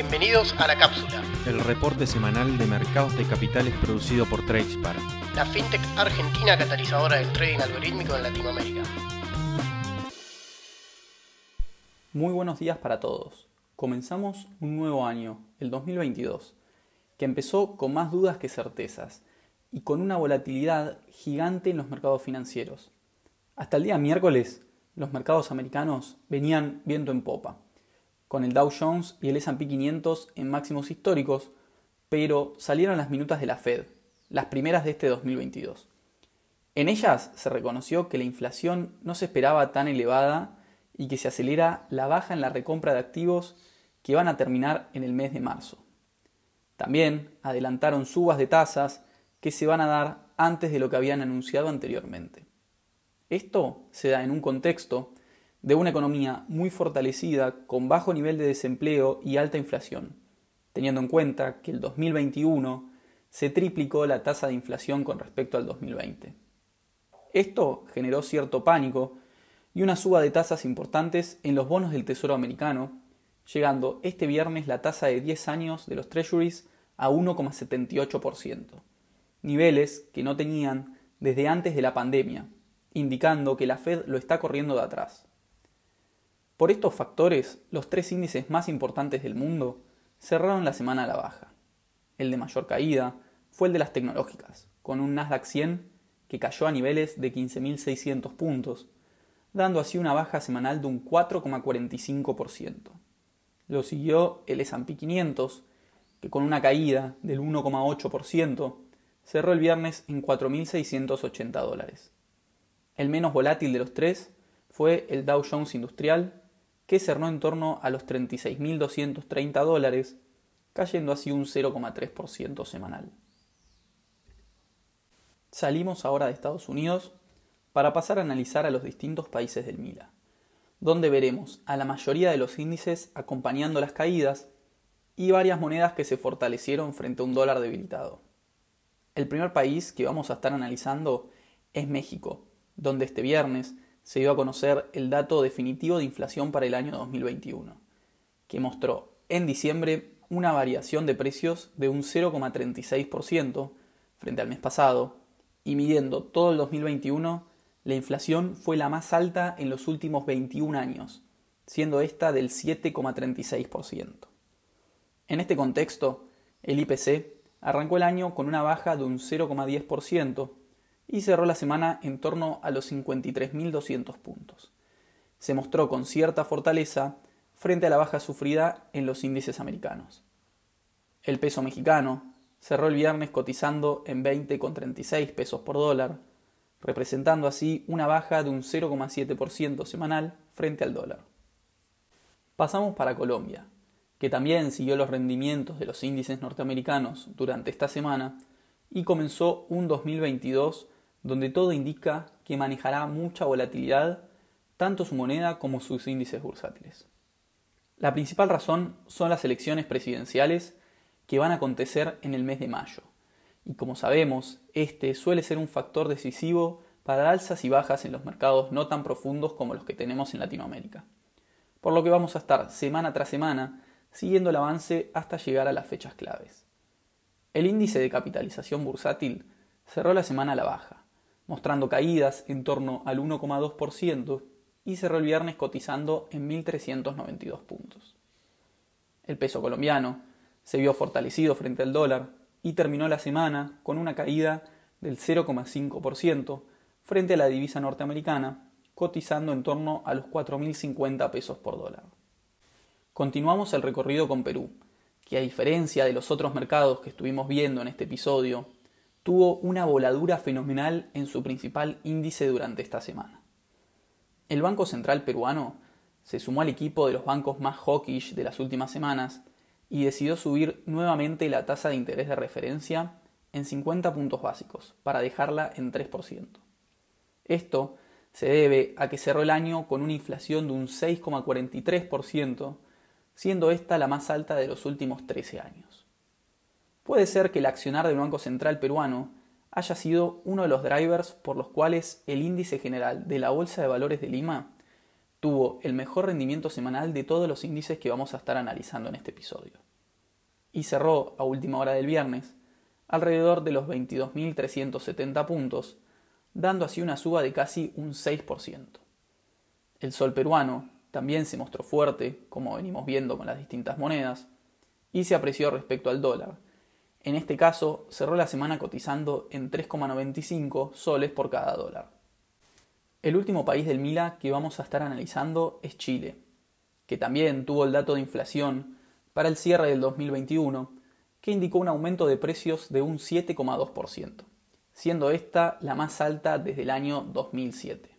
Bienvenidos a La Cápsula, el reporte semanal de mercados de capitales producido por Tradespar, la fintech argentina catalizadora del trading algorítmico en Latinoamérica. Muy buenos días para todos. Comenzamos un nuevo año, el 2022, que empezó con más dudas que certezas y con una volatilidad gigante en los mercados financieros. Hasta el día miércoles, los mercados americanos venían viento en popa con el Dow Jones y el SP 500 en máximos históricos, pero salieron las minutas de la Fed, las primeras de este 2022. En ellas se reconoció que la inflación no se esperaba tan elevada y que se acelera la baja en la recompra de activos que van a terminar en el mes de marzo. También adelantaron subas de tasas que se van a dar antes de lo que habían anunciado anteriormente. Esto se da en un contexto de una economía muy fortalecida con bajo nivel de desempleo y alta inflación, teniendo en cuenta que el 2021 se triplicó la tasa de inflación con respecto al 2020. Esto generó cierto pánico y una suba de tasas importantes en los bonos del Tesoro americano, llegando este viernes la tasa de 10 años de los Treasuries a 1,78%, niveles que no tenían desde antes de la pandemia, indicando que la Fed lo está corriendo de atrás. Por estos factores, los tres índices más importantes del mundo cerraron la semana a la baja. El de mayor caída fue el de las tecnológicas, con un Nasdaq 100 que cayó a niveles de 15.600 puntos, dando así una baja semanal de un 4,45%. Lo siguió el S&P 500, que con una caída del 1,8% cerró el viernes en 4.680 dólares. El menos volátil de los tres fue el Dow Jones Industrial, que cerró en torno a los 36.230 dólares, cayendo así un 0,3% semanal. Salimos ahora de Estados Unidos para pasar a analizar a los distintos países del MILA, donde veremos a la mayoría de los índices acompañando las caídas y varias monedas que se fortalecieron frente a un dólar debilitado. El primer país que vamos a estar analizando es México, donde este viernes se dio a conocer el dato definitivo de inflación para el año 2021, que mostró en diciembre una variación de precios de un 0,36% frente al mes pasado, y midiendo todo el 2021, la inflación fue la más alta en los últimos 21 años, siendo esta del 7,36%. En este contexto, el IPC arrancó el año con una baja de un 0,10%, y cerró la semana en torno a los 53.200 puntos. Se mostró con cierta fortaleza frente a la baja sufrida en los índices americanos. El peso mexicano cerró el viernes cotizando en 20,36 pesos por dólar, representando así una baja de un 0,7% semanal frente al dólar. Pasamos para Colombia, que también siguió los rendimientos de los índices norteamericanos durante esta semana y comenzó un 2022 donde todo indica que manejará mucha volatilidad tanto su moneda como sus índices bursátiles. La principal razón son las elecciones presidenciales que van a acontecer en el mes de mayo, y como sabemos, este suele ser un factor decisivo para alzas y bajas en los mercados no tan profundos como los que tenemos en Latinoamérica. Por lo que vamos a estar semana tras semana siguiendo el avance hasta llegar a las fechas claves. El índice de capitalización bursátil cerró la semana a la baja, mostrando caídas en torno al 1,2% y cerró el viernes cotizando en 1.392 puntos. El peso colombiano se vio fortalecido frente al dólar y terminó la semana con una caída del 0,5% frente a la divisa norteamericana, cotizando en torno a los 4.050 pesos por dólar. Continuamos el recorrido con Perú, que a diferencia de los otros mercados que estuvimos viendo en este episodio, tuvo una voladura fenomenal en su principal índice durante esta semana. El Banco Central peruano se sumó al equipo de los bancos más hawkish de las últimas semanas y decidió subir nuevamente la tasa de interés de referencia en 50 puntos básicos para dejarla en 3%. Esto se debe a que cerró el año con una inflación de un 6,43%, siendo esta la más alta de los últimos 13 años. Puede ser que el accionar del Banco Central peruano haya sido uno de los drivers por los cuales el índice general de la Bolsa de Valores de Lima tuvo el mejor rendimiento semanal de todos los índices que vamos a estar analizando en este episodio. y cerró a última hora del viernes alrededor de los 22.370 puntos, dando así una suba de casi un 6%. El sol peruano también se mostró fuerte, como venimos viendo con las distintas monedas, y se apreció respecto al dólar. En este caso, cerró la semana cotizando en 3,95 soles por cada dólar. El último país del Mila que vamos a estar analizando es Chile, que también tuvo el dato de inflación para el cierre del 2021, que indicó un aumento de precios de un 7,2%, siendo esta la más alta desde el año 2007.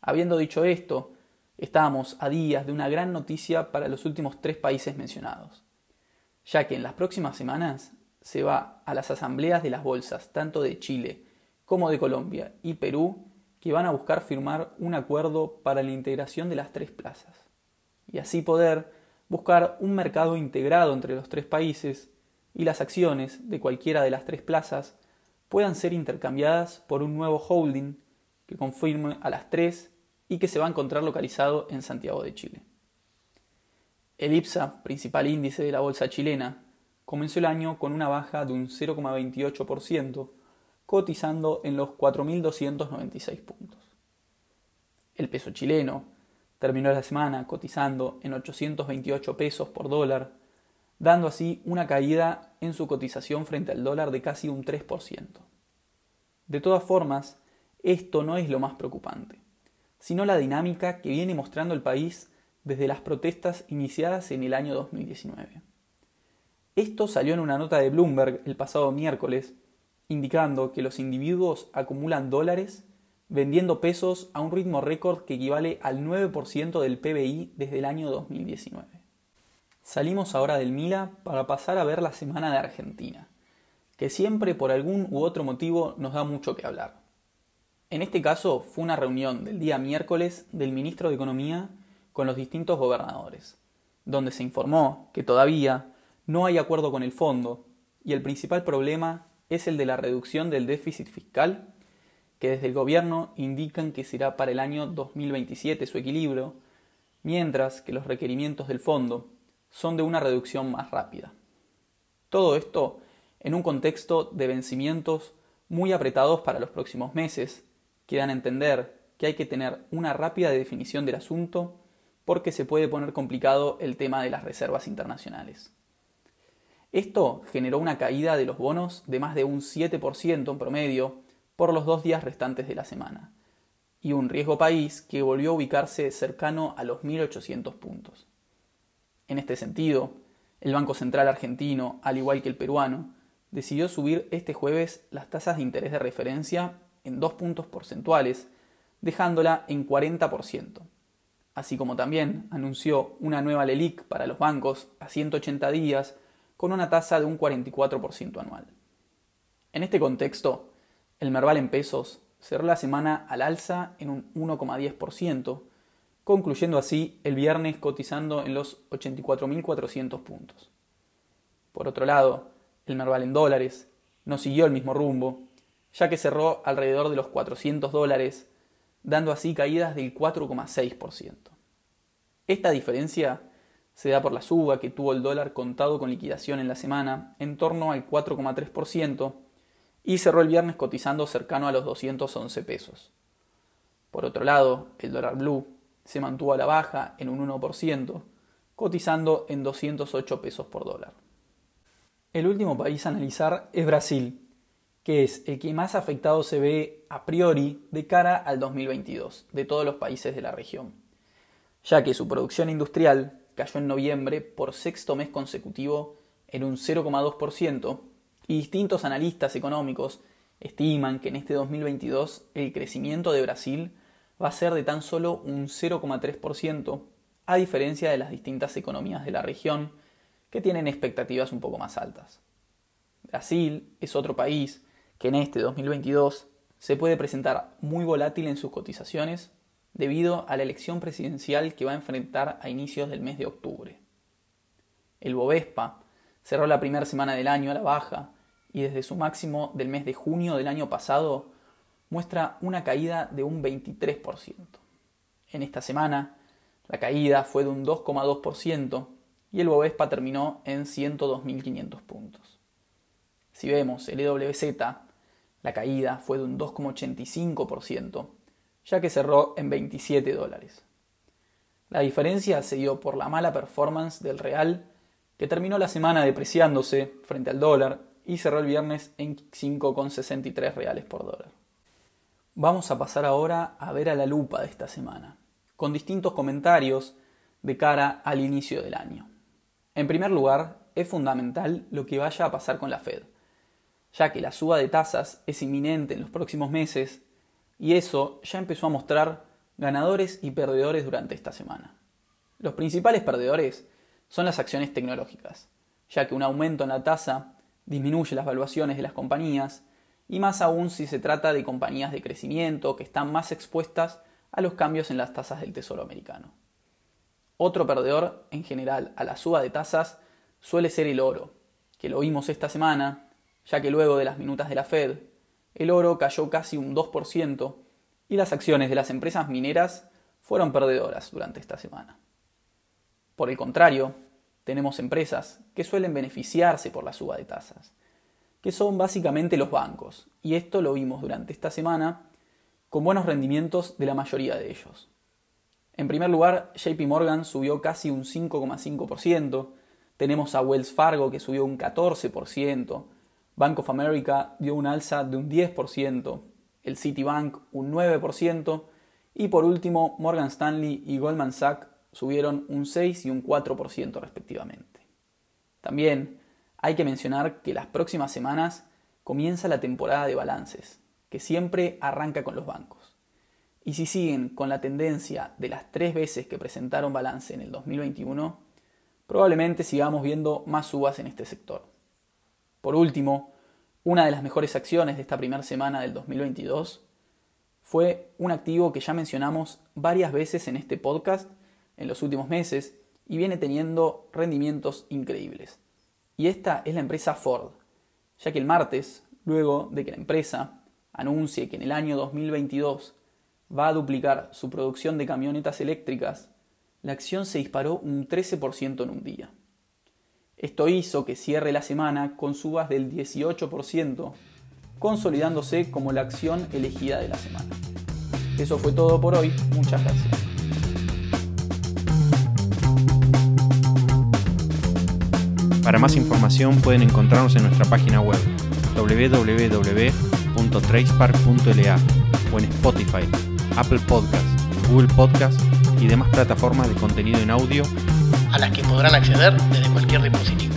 Habiendo dicho esto, estábamos a días de una gran noticia para los últimos tres países mencionados, ya que en las próximas semanas se va a las asambleas de las bolsas tanto de Chile como de Colombia y Perú que van a buscar firmar un acuerdo para la integración de las tres plazas y así poder buscar un mercado integrado entre los tres países y las acciones de cualquiera de las tres plazas puedan ser intercambiadas por un nuevo holding que confirme a las tres y que se va a encontrar localizado en Santiago de Chile. El IPSA, principal índice de la bolsa chilena, comenzó el año con una baja de un 0,28%, cotizando en los 4.296 puntos. El peso chileno, terminó la semana cotizando en 828 pesos por dólar, dando así una caída en su cotización frente al dólar de casi un 3%. De todas formas, esto no es lo más preocupante, sino la dinámica que viene mostrando el país desde las protestas iniciadas en el año 2019. Esto salió en una nota de Bloomberg el pasado miércoles, indicando que los individuos acumulan dólares vendiendo pesos a un ritmo récord que equivale al 9% del PBI desde el año 2019. Salimos ahora del Mila para pasar a ver la semana de Argentina, que siempre por algún u otro motivo nos da mucho que hablar. En este caso fue una reunión del día miércoles del ministro de Economía con los distintos gobernadores, donde se informó que todavía no hay acuerdo con el fondo y el principal problema es el de la reducción del déficit fiscal que desde el gobierno indican que será para el año 2027 su equilibrio, mientras que los requerimientos del fondo son de una reducción más rápida. Todo esto en un contexto de vencimientos muy apretados para los próximos meses, que dan a entender que hay que tener una rápida definición del asunto porque se puede poner complicado el tema de las reservas internacionales. Esto generó una caída de los bonos de más de un 7% en promedio por los dos días restantes de la semana, y un riesgo país que volvió a ubicarse cercano a los 1.800 puntos. En este sentido, el Banco Central argentino, al igual que el peruano, decidió subir este jueves las tasas de interés de referencia en dos puntos porcentuales, dejándola en 40%, así como también anunció una nueva LELIC para los bancos a 180 días con una tasa de un 44% anual. En este contexto, el Merval en pesos cerró la semana al alza en un 1,10%, concluyendo así el viernes cotizando en los 84.400 puntos. Por otro lado, el Merval en dólares no siguió el mismo rumbo, ya que cerró alrededor de los 400 dólares, dando así caídas del 4,6%. Esta diferencia se da por la suba que tuvo el dólar contado con liquidación en la semana, en torno al 4,3%, y cerró el viernes cotizando cercano a los 211 pesos. Por otro lado, el dólar blue se mantuvo a la baja en un 1%, cotizando en 208 pesos por dólar. El último país a analizar es Brasil, que es el que más afectado se ve a priori de cara al 2022 de todos los países de la región, ya que su producción industrial cayó en noviembre por sexto mes consecutivo en un 0,2% y distintos analistas económicos estiman que en este 2022 el crecimiento de Brasil va a ser de tan solo un 0,3%, a diferencia de las distintas economías de la región que tienen expectativas un poco más altas. Brasil es otro país que en este 2022 se puede presentar muy volátil en sus cotizaciones debido a la elección presidencial que va a enfrentar a inicios del mes de octubre. El Bovespa cerró la primera semana del año a la baja y desde su máximo del mes de junio del año pasado muestra una caída de un 23%. En esta semana, la caída fue de un 2,2% y el Bovespa terminó en 102.500 puntos. Si vemos el EWZ, la caída fue de un 2,85%, ya que cerró en 27 dólares. La diferencia se dio por la mala performance del real, que terminó la semana depreciándose frente al dólar y cerró el viernes en 5,63 reales por dólar. Vamos a pasar ahora a ver a la lupa de esta semana, con distintos comentarios de cara al inicio del año. En primer lugar, es fundamental lo que vaya a pasar con la Fed, ya que la suba de tasas es inminente en los próximos meses y eso ya empezó a mostrar ganadores y perdedores durante esta semana. Los principales perdedores son las acciones tecnológicas, ya que un aumento en la tasa disminuye las valuaciones de las compañías y más aún si se trata de compañías de crecimiento que están más expuestas a los cambios en las tasas del Tesoro americano. Otro perdedor, en general, a la suba de tasas suele ser el oro, que lo vimos esta semana, ya que luego de las minutas de la Fed, el oro cayó casi un 2% y las acciones de las empresas mineras fueron perdedoras durante esta semana. Por el contrario, tenemos empresas que suelen beneficiarse por la suba de tasas, que son básicamente los bancos, y esto lo vimos durante esta semana con buenos rendimientos de la mayoría de ellos. En primer lugar, JP Morgan subió casi un 5,5%, tenemos a Wells Fargo que subió un 14%, Bank of America dio un alza de un 10%, el Citibank un 9% y por último Morgan Stanley y Goldman Sachs subieron un 6 y un 4% respectivamente. También hay que mencionar que las próximas semanas comienza la temporada de balances, que siempre arranca con los bancos. Y si siguen con la tendencia de las tres veces que presentaron balance en el 2021, probablemente sigamos viendo más subas en este sector. Por último, una de las mejores acciones de esta primera semana del 2022 fue un activo que ya mencionamos varias veces en este podcast en los últimos meses y viene teniendo rendimientos increíbles. Y esta es la empresa Ford, ya que el martes, luego de que la empresa anuncie que en el año 2022 va a duplicar su producción de camionetas eléctricas, la acción se disparó un 13% en un día. Esto hizo que cierre la semana con subas del 18%, consolidándose como la acción elegida de la semana. Eso fue todo por hoy, muchas gracias. Para más información pueden encontrarnos en nuestra página web www.tracepark.la o en Spotify, Apple Podcasts, Google Podcasts y demás plataformas de contenido en audio a las que podrán acceder desde cualquier dispositivo.